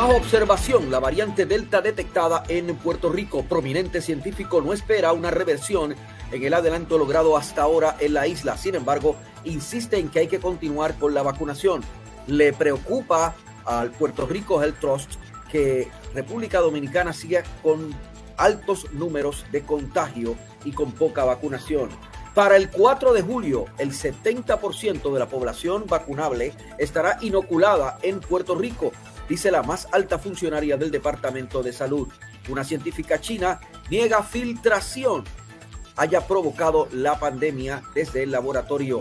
Bajo observación, la variante Delta detectada en Puerto Rico. Prominente científico no espera una reversión en el adelanto logrado hasta ahora en la isla. Sin embargo, insiste en que hay que continuar con la vacunación. Le preocupa al Puerto Rico Health Trust que República Dominicana siga con altos números de contagio y con poca vacunación. Para el 4 de julio, el 70% de la población vacunable estará inoculada en Puerto Rico, dice la más alta funcionaria del Departamento de Salud. Una científica china niega filtración haya provocado la pandemia desde el laboratorio.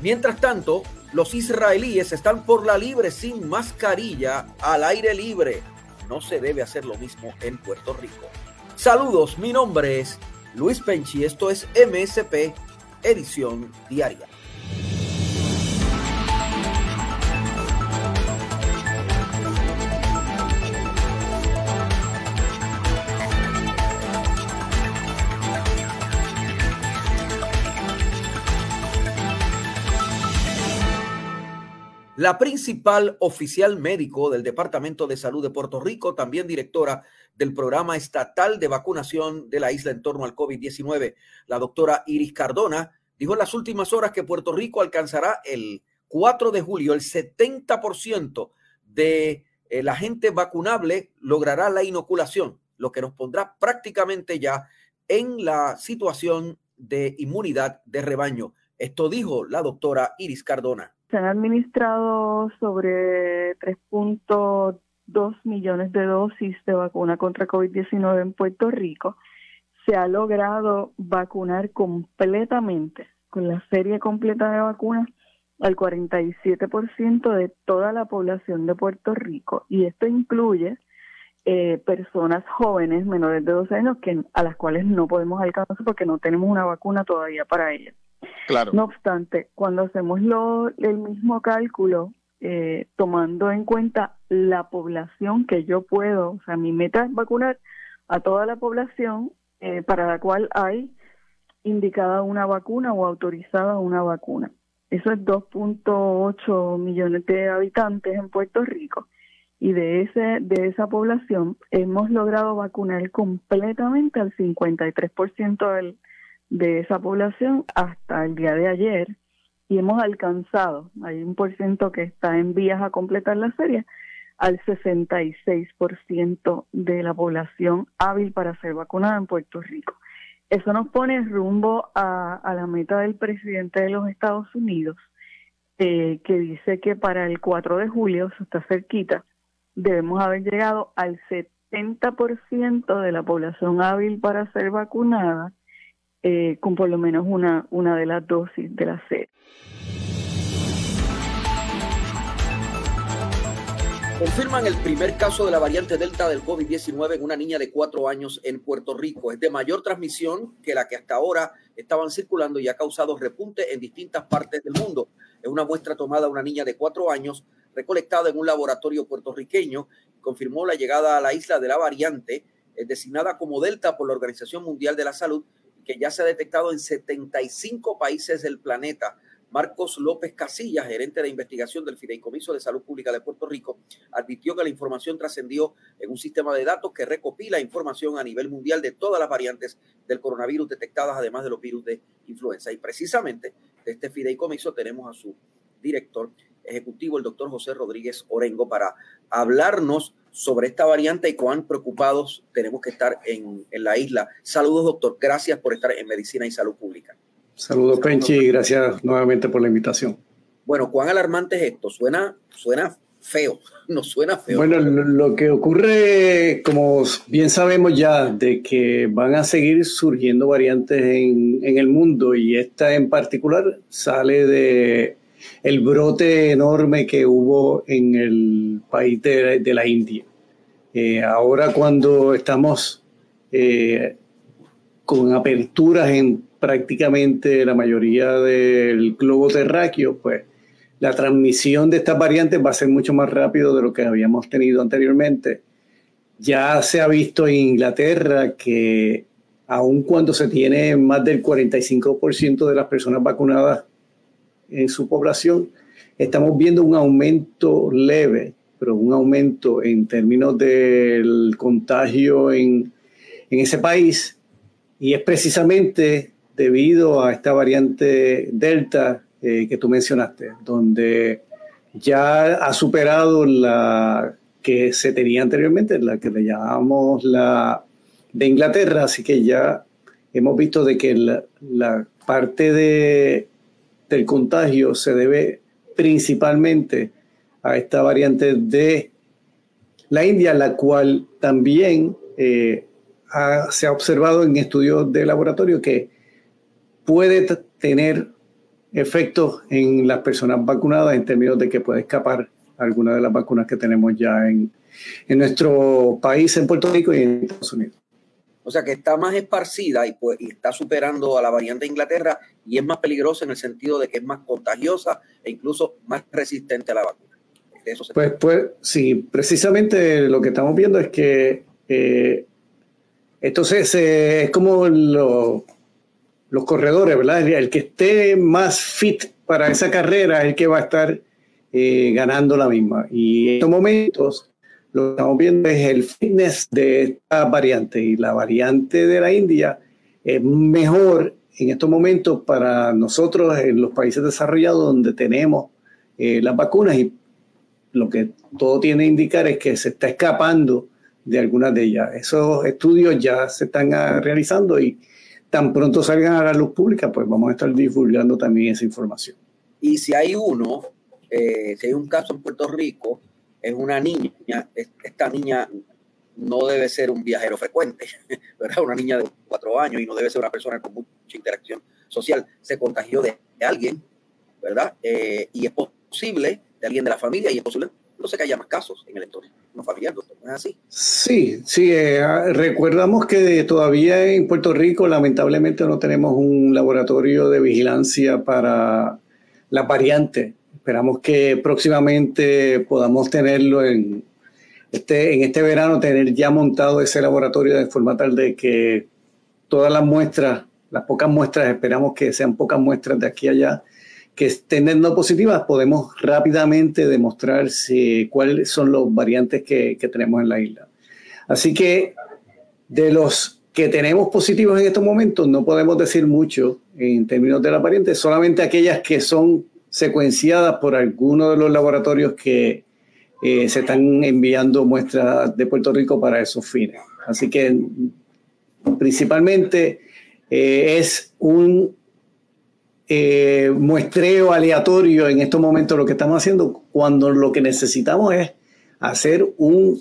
Mientras tanto, los israelíes están por la libre sin mascarilla al aire libre. No se debe hacer lo mismo en Puerto Rico. Saludos, mi nombre es Luis Penchi, esto es MSP Edición Diaria. La principal oficial médico del Departamento de Salud de Puerto Rico, también directora del programa estatal de vacunación de la isla en torno al COVID-19, la doctora Iris Cardona, dijo en las últimas horas que Puerto Rico alcanzará el 4 de julio el 70% de eh, la gente vacunable logrará la inoculación, lo que nos pondrá prácticamente ya en la situación de inmunidad de rebaño. Esto dijo la doctora Iris Cardona. Se han administrado sobre 3.2 millones de dosis de vacuna contra COVID-19 en Puerto Rico. Se ha logrado vacunar completamente con la serie completa de vacunas al 47% de toda la población de Puerto Rico y esto incluye eh, personas jóvenes menores de 12 años que a las cuales no podemos alcanzar porque no tenemos una vacuna todavía para ellas. No obstante, cuando hacemos lo, el mismo cálculo, eh, tomando en cuenta la población que yo puedo, o sea, mi meta es vacunar a toda la población eh, para la cual hay indicada una vacuna o autorizada una vacuna. Eso es 2.8 millones de habitantes en Puerto Rico y de ese de esa población hemos logrado vacunar completamente al 53% del de esa población hasta el día de ayer y hemos alcanzado, hay un por ciento que está en vías a completar la serie, al 66% de la población hábil para ser vacunada en Puerto Rico. Eso nos pone rumbo a, la meta del presidente de los Estados Unidos, eh, que dice que para el 4 de julio, se está cerquita, debemos haber llegado al 70% de la población hábil para ser vacunada eh, con por lo menos una, una de las dosis de la sed. Confirman el primer caso de la variante Delta del COVID-19 en una niña de cuatro años en Puerto Rico. Es de mayor transmisión que la que hasta ahora estaban circulando y ha causado repunte en distintas partes del mundo. Es una muestra tomada a una niña de cuatro años recolectada en un laboratorio puertorriqueño. Confirmó la llegada a la isla de la variante, eh, designada como Delta por la Organización Mundial de la Salud, que ya se ha detectado en 75 países del planeta. Marcos López Casillas, gerente de investigación del Fideicomiso de Salud Pública de Puerto Rico, advirtió que la información trascendió en un sistema de datos que recopila información a nivel mundial de todas las variantes del coronavirus detectadas, además de los virus de influenza. Y precisamente de este Fideicomiso tenemos a su director ejecutivo, el doctor José Rodríguez Orengo, para hablarnos sobre esta variante y cuán preocupados tenemos que estar en, la isla. Saludos, doctor. Gracias por estar en Medicina y Salud Pública. Saludos, Penchi, y gracias nuevamente por la invitación. Bueno, ¿cuán alarmante es esto? Suena, suena feo, no suena feo. Bueno, lo, que ocurre, como bien sabemos ya, de que van a seguir surgiendo variantes en, en el mundo y esta en particular sale de el brote enorme que hubo en el país de, la India. Eh, ahora cuando estamos eh, con aperturas en prácticamente la mayoría del globo terráqueo, pues la transmisión de estas variantes va a ser mucho más rápido de lo que habíamos tenido anteriormente. Ya se ha visto en Inglaterra que aun cuando se tiene más del 45% de las personas vacunadas en su población, estamos viendo un aumento leve, pero un aumento en términos del contagio en, en ese país. Y es precisamente debido a esta variante Delta eh, que tú mencionaste, donde ya ha superado la que se tenía anteriormente, la que le llamamos la de Inglaterra, así que ya hemos visto de que la, parte de, del contagio se debe principalmente a esta variante de la India, la cual también eh, se ha observado en estudios de laboratorio que puede tener efectos en las personas vacunadas en términos de que puede escapar alguna de las vacunas que tenemos ya en, nuestro país, en Puerto Rico y en Estados Unidos. O sea que está más esparcida y, pues, está superando a la variante de Inglaterra y es más peligrosa en el sentido de que es más contagiosa e incluso más resistente a la vacuna. pues, pues sí, precisamente lo que estamos viendo es que eh, entonces es como lo, los corredores, ¿verdad? El que esté más fit para esa carrera es el que va a estar eh, ganando la misma. Y en estos momentos lo que estamos viendo es el fitness de esta variante. Y la variante de la India es mejor en estos momentos para nosotros en los países desarrollados donde tenemos eh, las vacunas y lo que todo tiene que indicar es que se está escapando de algunas de ellas. Esos estudios ya se están ah, realizando y tan pronto salgan a la luz pública, pues vamos a estar divulgando también esa información. Y si hay uno, eh, si hay un caso en Puerto Rico, es una niña, esta niña no debe ser un viajero frecuente, ¿verdad? Una niña de cuatro años y no debe ser una persona con mucha interacción social. Se contagió de, alguien, ¿verdad? Eh, y es posible, de alguien de la familia, y es posible no sé que haya más casos en el entorno familiar, doctor, ¿no es así? Sí, sí, eh, recordamos que todavía en Puerto Rico lamentablemente no tenemos un laboratorio de vigilancia para la variante. Esperamos que próximamente podamos tenerlo en este, en este verano, tener ya montado ese laboratorio de forma tal de que todas las muestras, las pocas muestras, esperamos que sean pocas muestras de aquí a allá, que estén no positivas, podemos rápidamente demostrar si, cuáles son los variantes que, tenemos en la isla. Así que de los que tenemos positivos en estos momentos, no podemos decir mucho en términos de las variantes, solamente aquellas que son secuenciadas por alguno de los laboratorios que eh, se están enviando muestras de Puerto Rico para esos fines. Así que principalmente eh, es un eh, muestreo aleatorio en estos momentos lo que estamos haciendo, cuando lo que necesitamos es hacer un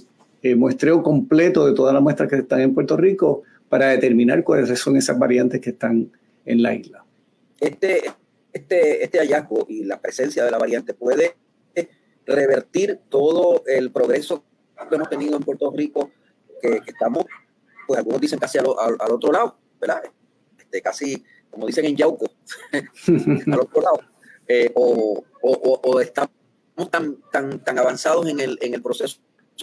muestreo completo de todas las muestras que están en Puerto Rico para determinar cuáles son esas variantes que están en la isla. Este, este, este hallazgo y la presencia de la variante puede revertir todo el progreso que hemos tenido en Puerto Rico, que, estamos, pues algunos dicen casi al, al otro lado, ¿verdad? Este, casi como dicen en Yauco, al otro lado, eh, o, estamos tan, tan, tan avanzados en el, en el proceso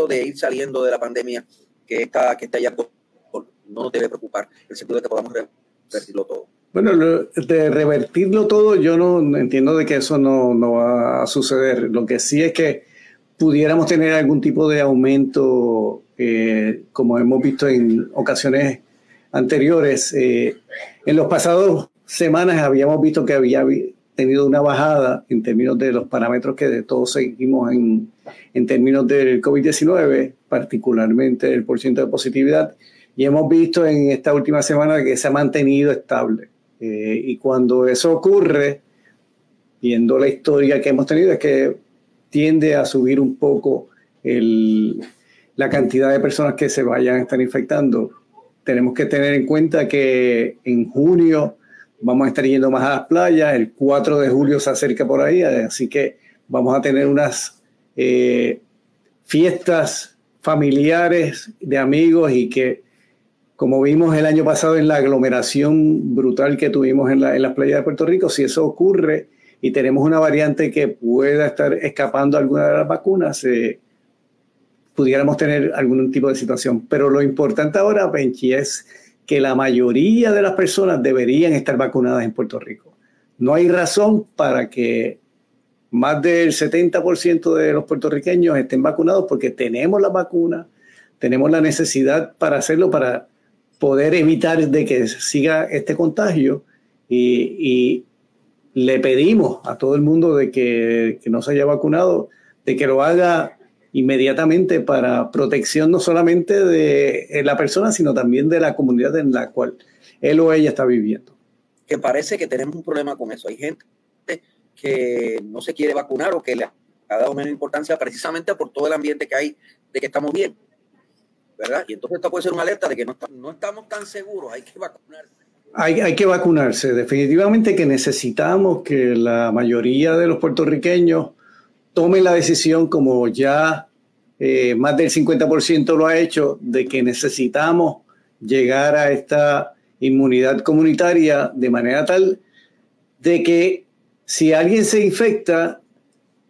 de ir saliendo de la pandemia que está, que está ya no nos debe preocupar, en el sentido de que podamos revertirlo todo. Bueno, de revertirlo todo, yo no entiendo de que eso no, no, va a suceder. Lo que sí es que pudiéramos tener algún tipo de aumento, eh, como hemos visto en ocasiones anteriores. Eh, en los pasados semanas habíamos visto que había tenido una bajada en términos de los parámetros que todos seguimos en, en términos del COVID-19, particularmente el porcentaje de positividad, y hemos visto en esta última semana que se ha mantenido estable. Eh, y cuando eso ocurre, viendo la historia que hemos tenido, es que tiende a subir un poco la cantidad de personas que se vayan a estar infectando. Tenemos que tener en cuenta que en junio vamos a estar yendo más a las playas, el 4 de julio se acerca por ahí, así que vamos a tener unas eh, fiestas familiares de amigos y que, como vimos el año pasado en la aglomeración brutal que tuvimos en, la, en las playas de Puerto Rico, si eso ocurre y tenemos una variante que pueda estar escapando alguna de las vacunas, eh, pudiéramos tener algún tipo de situación. Pero lo importante ahora, Benchi, es que la mayoría de las personas deberían estar vacunadas en Puerto Rico. No hay razón para que más del 70% de los puertorriqueños estén vacunados porque tenemos la vacuna, tenemos la necesidad para hacerlo, para poder evitar de que siga este contagio y, y le pedimos a todo el mundo de que, que no se haya vacunado, de que lo haga inmediatamente para protección no solamente de la persona, sino también de la comunidad en la cual él o ella está viviendo. Que parece que tenemos un problema con eso. Hay gente que no se quiere vacunar o que le ha dado menos importancia precisamente por todo el ambiente que hay de que estamos bien. ¿Verdad? Y entonces esto puede ser una alerta de que no, estamos tan seguros, hay que vacunarse. Hay, hay, que vacunarse. Definitivamente que necesitamos que la mayoría de los puertorriqueños tomen la decisión, como ya eh, más del 50% lo ha hecho, de que necesitamos llegar a esta inmunidad comunitaria de manera tal de que si alguien se infecta,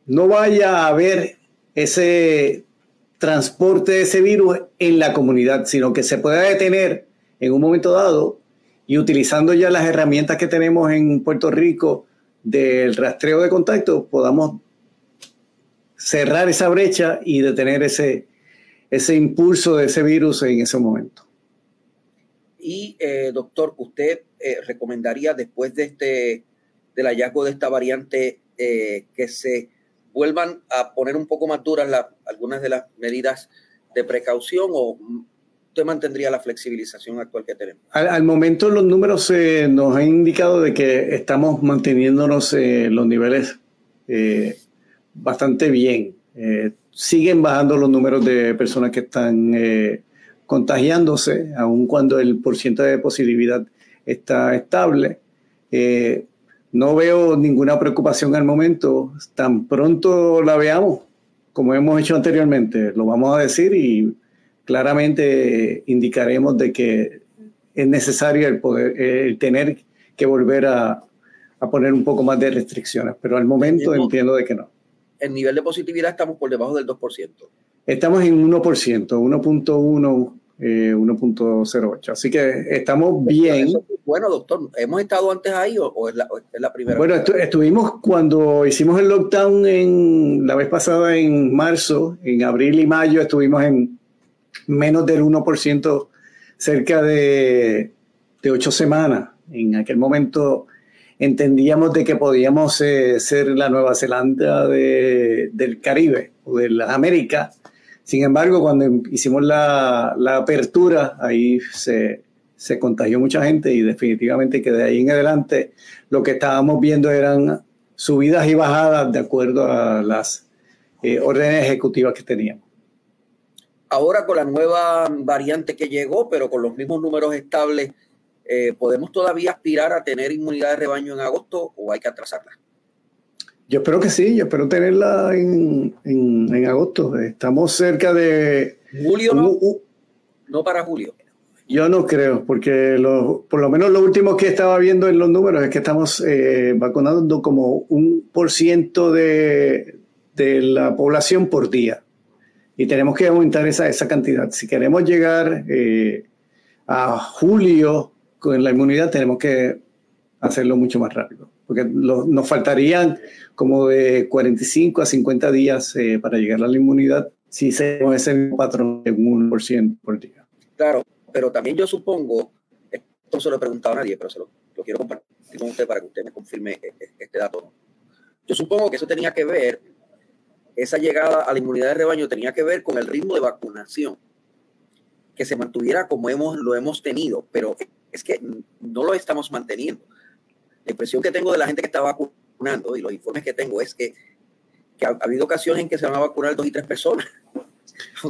no vaya a haber ese transporte de ese virus en la comunidad, sino que se pueda detener en un momento dado y utilizando ya las herramientas que tenemos en Puerto Rico del rastreo de contactos, podamos cerrar esa brecha y detener ese, ese impulso de ese virus en ese momento. Y, eh, doctor, ¿usted eh, recomendaría después de este, del hallazgo de esta variante eh, que se vuelvan a poner un poco más duras la, algunas de las medidas de precaución o usted mantendría la flexibilización actual que tenemos? Al, momento los números nos han indicado de que estamos manteniéndonos los niveles bastante bien. Eh, siguen bajando los números de personas que están eh, contagiándose, aun cuando el porcentaje de positividad está estable. Eh, no veo ninguna preocupación al momento. Tan pronto la veamos, como hemos hecho anteriormente, lo vamos a decir y claramente indicaremos de que es necesario el poder, el tener que volver a, a poner un poco más de restricciones, pero al momento entiendo de que no el nivel de positividad estamos por debajo del 2%. Estamos en 1%, 1.1, 1.08. Así que estamos bien. bueno, doctor, ¿hemos estado antes ahí o, es, la, primera Bueno, estuvimos cuando hicimos el lockdown en la vez pasada en marzo, en abril y mayo, estuvimos en menos del 1%, cerca de, de ocho semanas. En aquel momento entendíamos de que podíamos eh, ser la Nueva Zelanda del Caribe o de las Américas. Sin embargo, cuando hicimos la, apertura, ahí se, contagió mucha gente y definitivamente que de ahí en adelante lo que estábamos viendo eran subidas y bajadas de acuerdo a las eh, órdenes ejecutivas que teníamos. Ahora con la nueva variante que llegó, pero con los mismos números estables, eh, ¿podemos todavía aspirar a tener inmunidad de rebaño en agosto o hay que atrasarla? Yo espero que sí, yo espero tenerla en, en, agosto. Estamos cerca de... ¿Julio no? no para julio. Yo no creo, porque por lo menos lo último que estaba viendo en los números es que estamos eh, vacunando como un por ciento de, de, la población por día. Y tenemos que aumentar esa, esa cantidad. Si queremos llegar eh, a julio con la inmunidad tenemos que hacerlo mucho más rápido, porque nos faltarían como de 45 a 50 días eh, para llegar a la inmunidad si seguimos ese patrón de 1% por día. Claro, pero también yo supongo, esto no se lo he preguntado a nadie, pero se lo, quiero compartir con usted para que usted me confirme e, e, este dato. Yo supongo que eso tenía que ver, esa llegada a la inmunidad de rebaño tenía que ver con el ritmo de vacunación, que se mantuviera como hemos, lo hemos tenido, pero es que no lo estamos manteniendo. La impresión que tengo de la gente que está vacunando y los informes que tengo es que, ha, habido ocasiones en que se van a vacunar dos y tres personas.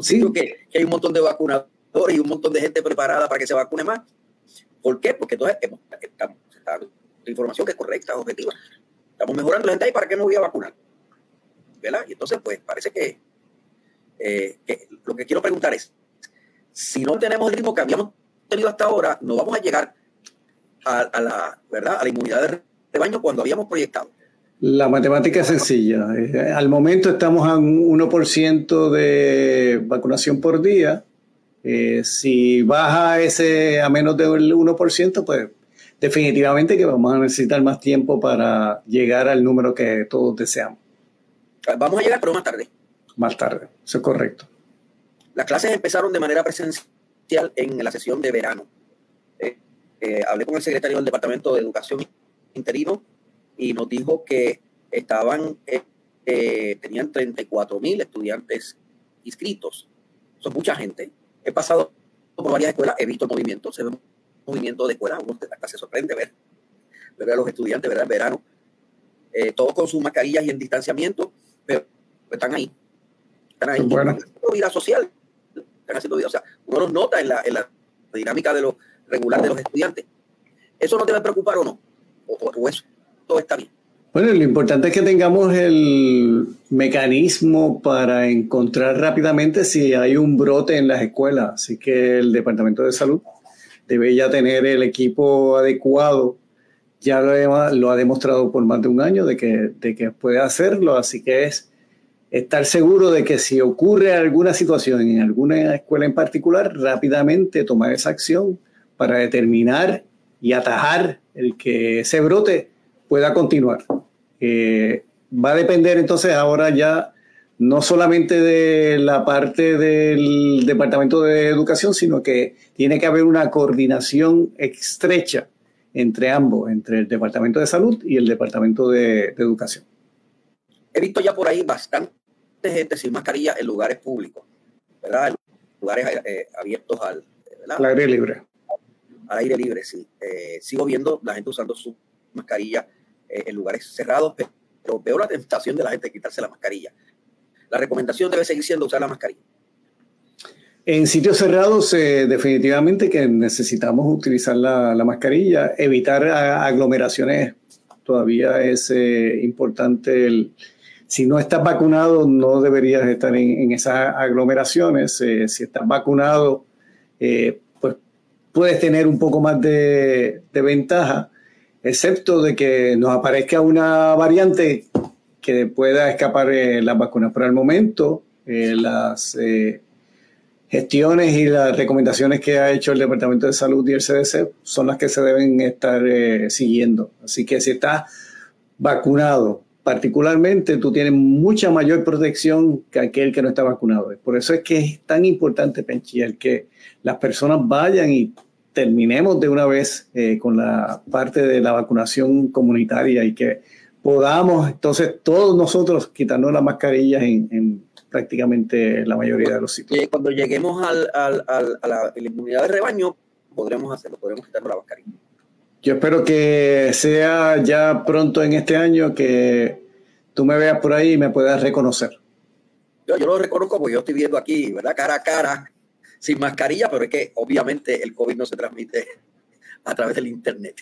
Sí. Que, que, hay un montón de vacunadores y un montón de gente preparada para que se vacune más. ¿Por qué? Porque entonces estamos, información que es correcta, objetiva. Estamos mejorando la gente ahí, ¿para qué no voy a vacunar? ¿Verdad? Y entonces, pues parece que, eh, que lo que quiero preguntar es, si no tenemos el ritmo que habíamos tenido hasta ahora, no vamos a llegar a, la, ¿verdad? a la inmunidad de rebaño cuando habíamos proyectado. La matemática es sencilla. Eh, al momento estamos a un 1% de vacunación por día. Eh, si baja ese a menos del 1%, pues definitivamente que vamos a necesitar más tiempo para llegar al número que todos deseamos. Vamos a llegar, pero más tarde. Más tarde, eso es correcto. Las clases empezaron de manera presencial en la sesión de verano. Eh, hablé con el secretario del Departamento de Educación interino y nos dijo que estaban, eh, eh, tenían 34 mil estudiantes inscritos. Son mucha gente. He pasado por varias escuelas, he visto movimientos, se ve un movimiento de escuelas, hasta se sorprende ver, ver a los estudiantes, ¿verdad? En verano, eh, todos con sus mascarillas y en distanciamiento, pero están ahí. Están ahí. Están haciendo vida social. Están haciendo vida. O sea, uno los nota en la, en la dinámica de lo regular de los estudiantes. ¿Eso no debe preocupar o no? o, eso todo está bien. Bueno, lo importante es que tengamos el mecanismo para encontrar rápidamente si hay un brote en las escuelas. Así que el Departamento de Salud debe ya tener el equipo adecuado. Ya lo, ha demostrado por más de un año de que, de que puede hacerlo. Así que es estar seguro de que si ocurre alguna situación en alguna escuela en particular, rápidamente tomar esa acción para determinar y atajar el que ese brote pueda continuar. Eh, va a depender entonces ahora ya no solamente de la parte del Departamento de Educación, sino que tiene que haber una coordinación estrecha entre ambos, entre el Departamento de Salud y el Departamento de, Educación. He visto ya por ahí bastante gente sin mascarilla en lugares públicos, ¿verdad? En lugares eh, abiertos al, al aire libre al aire libre, sí. Eh, sigo viendo la gente usando su mascarilla eh, en lugares cerrados, pero veo la tentación de la gente de quitarse la mascarilla. La recomendación debe seguir siendo usar la mascarilla. En sitios cerrados, eh, definitivamente que necesitamos utilizar la, mascarilla, evitar aglomeraciones. Todavía es importante el, si no estás vacunado, no deberías estar en, esas aglomeraciones. si estás vacunado, puedes tener un poco más de, ventaja, excepto de que nos aparezca una variante que pueda escapar eh, las vacunas. Pero al momento, eh, las eh, gestiones y las recomendaciones que ha hecho el Departamento de Salud y el CDC son las que se deben estar siguiendo. Así que si estás vacunado, particularmente tú tienes mucha mayor protección que aquel que no está vacunado. Por eso es que es tan importante, Penchi, el que las personas vayan y terminemos de una vez eh, con la parte de la vacunación comunitaria y que podamos entonces todos nosotros quitarnos las mascarillas en, prácticamente la mayoría de los sitios. Cuando lleguemos al, a la, inmunidad de rebaño, podremos hacerlo, podremos quitarnos la mascarilla. Yo espero que sea ya pronto en este año que tú me veas por ahí y me puedas reconocer. Yo, yo lo reconozco porque yo estoy viendo aquí, ¿verdad? Cara a cara sin mascarilla, pero es que obviamente el COVID no se transmite a través del Internet.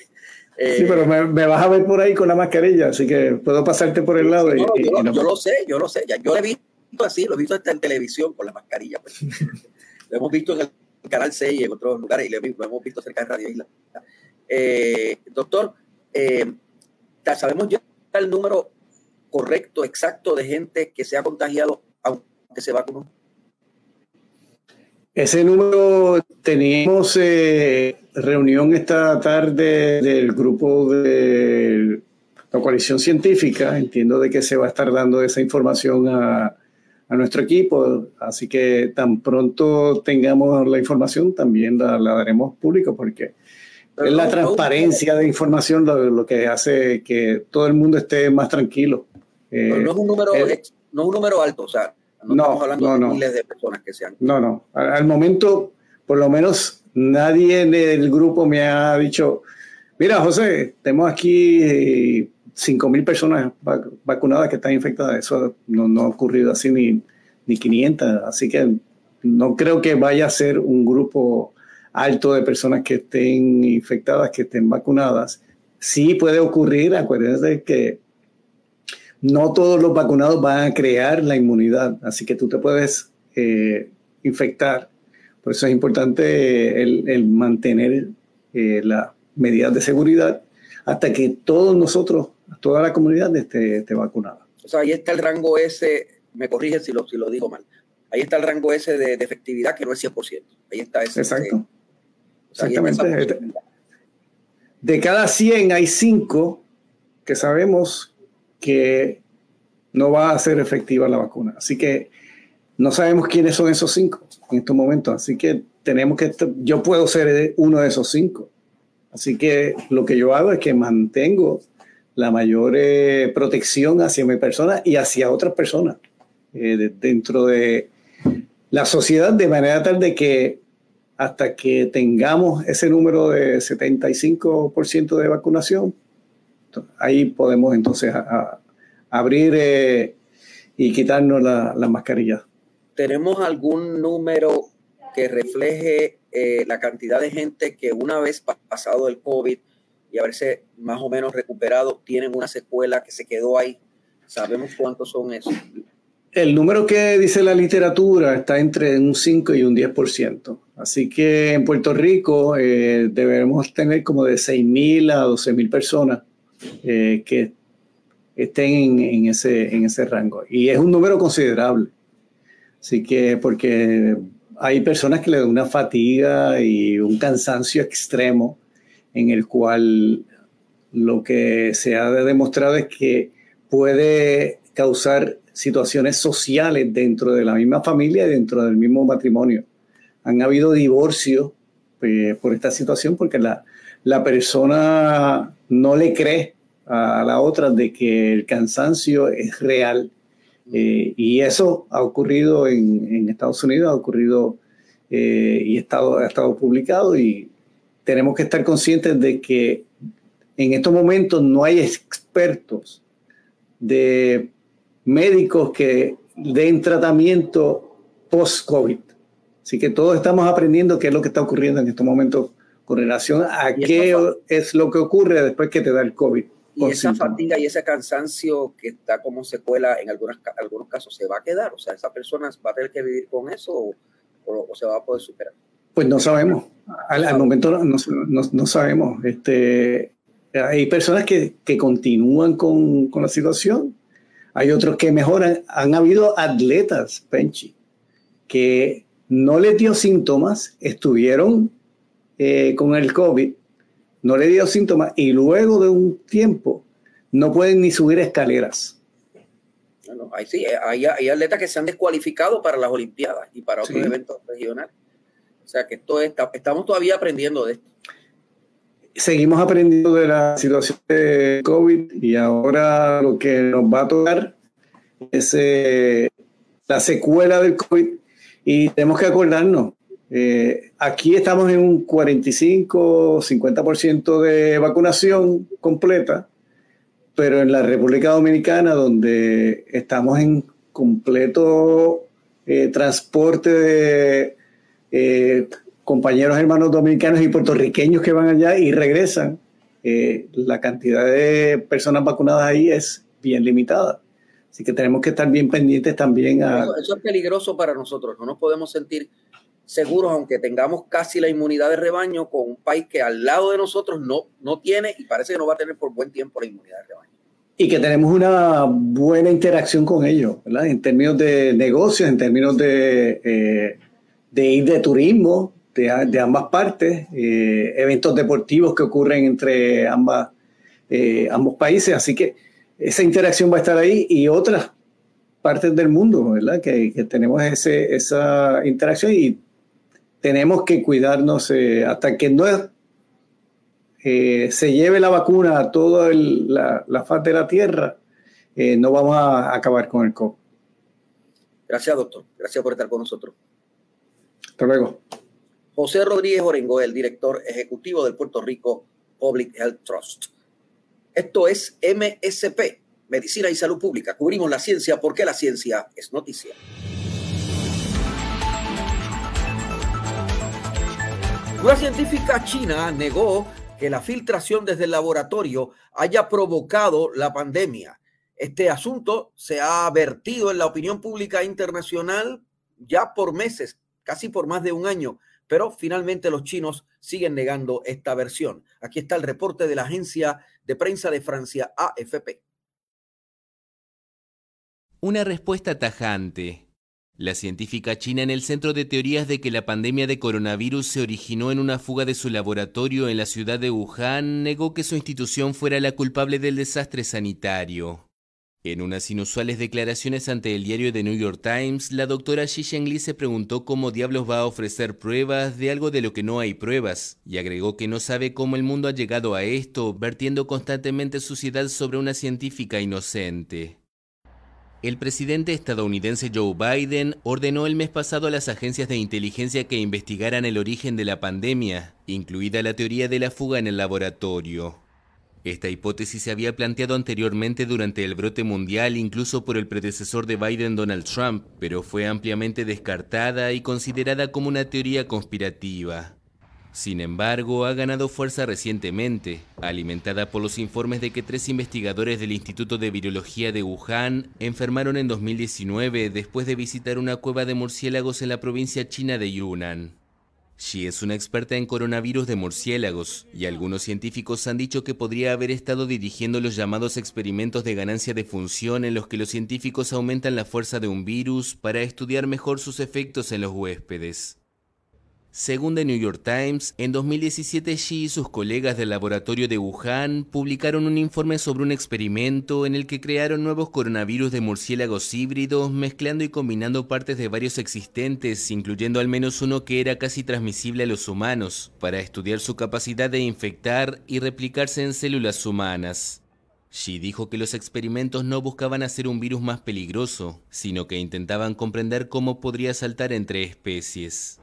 sí, pero me, vas a ver por ahí con la mascarilla, así que puedo pasarte por el lado. yo, lo sé, yo lo sé. Ya, yo lo he visto así, lo he visto hasta en televisión con la mascarilla. Pues. lo hemos visto en el Canal 6 y en otros lugares y lo, hemos visto cerca de Radio Isla. Eh, doctor, eh, ¿sabemos ya el número correcto, exacto de gente que se ha contagiado aunque se vacunó? Ese número, teníamos eh, reunión esta tarde del grupo de la coalición científica. Entiendo de que se va a estar dando esa información a, nuestro equipo, así que tan pronto tengamos la información también la, daremos público porque es la transparencia de información lo, que hace que todo el mundo esté más tranquilo. no, es un número, eh, no es un número alto, o sea, no, estamos hablando de miles de personas que sean. No, no. Al, momento, por lo menos, nadie del grupo me ha dicho, mira, José, tenemos aquí 5.000 mil personas vacunadas que están infectadas. Eso no, ha ocurrido así ni, ni 500. Así que no creo que vaya a ser un grupo alto de personas que estén infectadas, que estén vacunadas. sí puede ocurrir, acuérdense que no todos los vacunados van a crear la inmunidad, así que tú te puedes eh, infectar. Por eso es importante el, mantener eh, las medidas de seguridad hasta que todos nosotros, toda la comunidad esté, vacunada. O sea, ahí está el rango ese, me corrige si lo, si lo digo mal, ahí está el rango ese de, efectividad que no es 100%. Ahí está ese. Exacto. Exactamente. De cada 100 hay 5 que sabemos que no va a ser efectiva la vacuna. Así que no sabemos quiénes son esos 5 en estos momentos. Así que tenemos que, yo puedo ser uno de esos 5. Así que lo que yo hago es que mantengo la mayor eh, protección hacia mi persona y hacia otras personas eh, dentro de la sociedad de manera tal de que hasta que tengamos ese número de 75% de vacunación, ahí podemos entonces abrir eh, y quitarnos la, mascarilla. ¿Tenemos algún número que refleje eh, la cantidad de gente que una vez pasado el COVID y haberse más o menos recuperado, tienen una secuela que se quedó ahí? ¿Sabemos cuántos son esos? El número que dice la literatura está entre un 5 y un 10%. Así que en Puerto Rico eh, debemos tener como de 6.000 a 12.000 personas eh, que estén en, ese, en ese rango. Y es un número considerable. Así que porque hay personas que le dan una fatiga y un cansancio extremo en el cual lo que se ha demostrado es que puede causar situaciones sociales dentro de la misma familia y dentro del mismo matrimonio. Han habido divorcios eh, por esta situación porque la, la persona no le cree a la otra de que el cansancio es real. Eh, y eso ha ocurrido en, Estados Unidos, ha ocurrido eh, y estado, ha estado publicado y tenemos que estar conscientes de que en estos momentos no hay expertos de médicos que den tratamiento post-COVID. Así que todos estamos aprendiendo qué es lo que está ocurriendo en estos momentos con relación a qué es lo que ocurre después que te da el COVID. Y esa fatiga y ese cansancio que está como secuela en algunos, algunos casos se va a quedar. O sea, esa persona va a tener que vivir con eso o, se va a poder superar. Pues no sabemos. Al, momento no, no, sabemos. Este, hay personas que, que continúan con, con, la situación hay otros que mejoran. Han habido atletas, Penchi, que no les dio síntomas, estuvieron eh, con el COVID, no le dio síntomas y luego de un tiempo no pueden ni subir escaleras. Bueno, hay, sí, hay, atletas que se han descualificado para las Olimpiadas y para otros eventos regionales. O sea que esto está, estamos todavía aprendiendo de esto seguimos aprendiendo de la situación de COVID y ahora lo que nos va a tocar es eh, la secuela del COVID y tenemos que acordarnos. Eh, aquí estamos en un 45-50% de vacunación completa, pero en la República Dominicana, donde estamos en completo eh, transporte de compañeros hermanos dominicanos y puertorriqueños que van allá y regresan, eh, la cantidad de personas vacunadas ahí es bien limitada. Así que tenemos que estar bien pendientes también a... Eso, es peligroso para nosotros, no nos podemos sentir seguros, aunque tengamos casi la inmunidad de rebaño, con un país que al lado de nosotros no, no tiene y parece que no va a tener por buen tiempo la inmunidad de rebaño. Y que tenemos una buena interacción con ellos, ¿verdad? En términos de negocios, en términos de, eh, de ir de turismo, de, ambas partes, eh, eventos deportivos que ocurren entre ambas, eh, ambos países, así que esa interacción va a estar ahí y otras partes del mundo, ¿verdad? Que, tenemos ese, esa interacción y tenemos que cuidarnos eh, hasta que no se lleve la vacuna a toda la, la, faz de la Tierra, no vamos a acabar con el COVID. Gracias, doctor. Gracias por estar con nosotros. Hasta luego. José Rodríguez Orengo, el director ejecutivo del Puerto Rico Public Health Trust. Esto es MSP, Medicina y Salud Pública. Cubrimos la ciencia porque la ciencia es noticia. Una científica china negó que la filtración desde el laboratorio haya provocado la pandemia. Este asunto se ha vertido en la opinión pública internacional ya por meses, casi por más de un año, pero finalmente los chinos siguen negando esta versión. Aquí está el reporte de la agencia de prensa de Francia, AFP. Una respuesta tajante. La científica china en el Centro de Teorías de que la pandemia de coronavirus se originó en una fuga de su laboratorio en la ciudad de Wuhan negó que su institución fuera la culpable del desastre sanitario. En unas inusuales declaraciones ante el diario The New York Times, la doctora Xi Zhengli se preguntó cómo diablos va a ofrecer pruebas de algo de lo que no hay pruebas, y agregó que no sabe cómo el mundo ha llegado a esto, vertiendo constantemente suciedad sobre una científica inocente. El presidente estadounidense Joe Biden ordenó el mes pasado a las agencias de inteligencia que investigaran el origen de la pandemia, incluida la teoría de la fuga en el laboratorio. Esta hipótesis se había planteado anteriormente durante el brote mundial incluso por el predecesor de Biden Donald Trump, pero fue ampliamente descartada y considerada como una teoría conspirativa. Sin embargo, ha ganado fuerza recientemente, alimentada por los informes de que tres investigadores del Instituto de Virología de Wuhan enfermaron en 2019 después de visitar una cueva de murciélagos en la provincia china de Yunnan. Xi es una experta en coronavirus de murciélagos y algunos científicos han dicho que podría haber estado dirigiendo los llamados experimentos de ganancia de función en los que los científicos aumentan la fuerza de un virus para estudiar mejor sus efectos en los huéspedes. Según The New York Times, en 2017 Xi y sus colegas del laboratorio de Wuhan publicaron un informe sobre un experimento en el que crearon nuevos coronavirus de murciélagos híbridos mezclando y combinando partes de varios existentes, incluyendo al menos uno que era casi transmisible a los humanos, para estudiar su capacidad de infectar y replicarse en células humanas. Xi dijo que los experimentos no buscaban hacer un virus más peligroso, sino que intentaban comprender cómo podría saltar entre especies.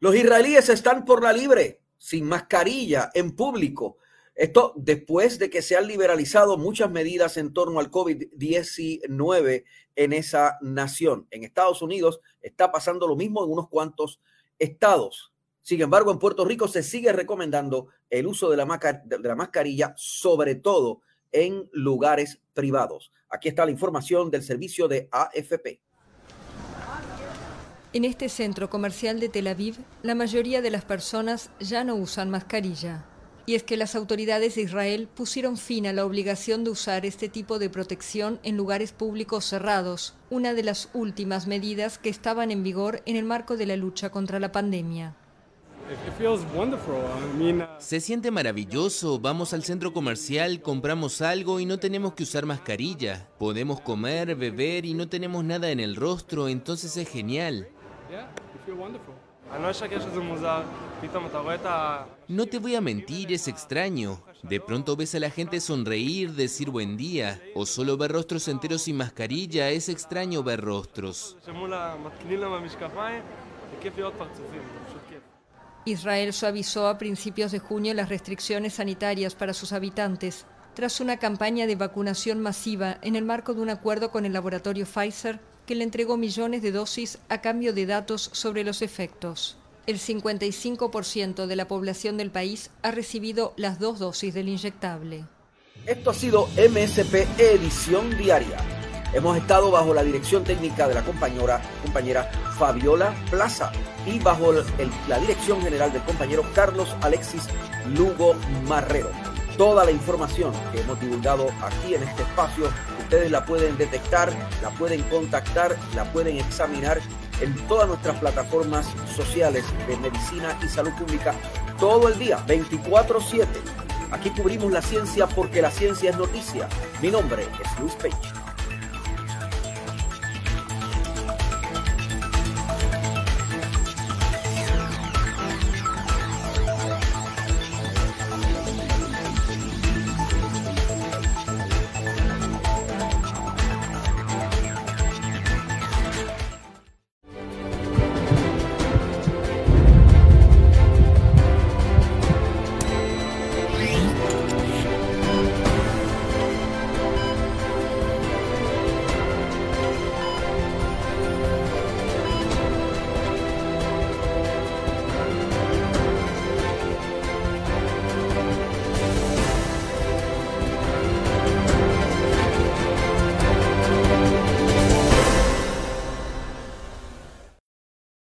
Los israelíes están por la libre, sin mascarilla, en público. Esto después de que se han liberalizado muchas medidas en torno al COVID-19 en esa nación. En Estados Unidos está pasando lo mismo en unos cuantos estados. Sin embargo, en Puerto Rico se sigue recomendando el uso de la, de la mascarilla, sobre todo en lugares privados. Aquí está la información del servicio de AFP. En este centro comercial de Tel Aviv, la mayoría de las personas ya no usan mascarilla. Y es que las autoridades de Israel pusieron fin a la obligación de usar este tipo de protección en lugares públicos cerrados, una de las últimas medidas que estaban en vigor en el marco de la lucha contra la pandemia. Se siente maravilloso, vamos al centro comercial, compramos algo y no tenemos que usar mascarilla. Podemos comer, beber y no tenemos nada en el rostro, entonces es genial. No te voy a mentir, es extraño. De pronto ves a la gente sonreír, decir buen día, o solo ver rostros enteros sin mascarilla, es extraño ver rostros. Israel suavizó a principios de junio las restricciones sanitarias para sus habitantes tras una campaña de vacunación masiva en el marco de un acuerdo con el laboratorio Pfizer que le entregó millones de dosis a cambio de datos sobre los efectos. El 55% de la población del país ha recibido las dos dosis del inyectable. Esto ha sido MSP Edición Diaria. Hemos estado bajo la dirección técnica de la compañera, compañera Fabiola Plaza y bajo la dirección general del compañero Carlos Alexis Lugo Marrero. Toda la información que hemos divulgado aquí en este espacio ustedes la pueden detectar, la pueden contactar, la pueden examinar en todas nuestras plataformas sociales de medicina y salud pública todo el día, 24/7. Aquí cubrimos la ciencia porque la ciencia es noticia. Mi nombre es Luis Page.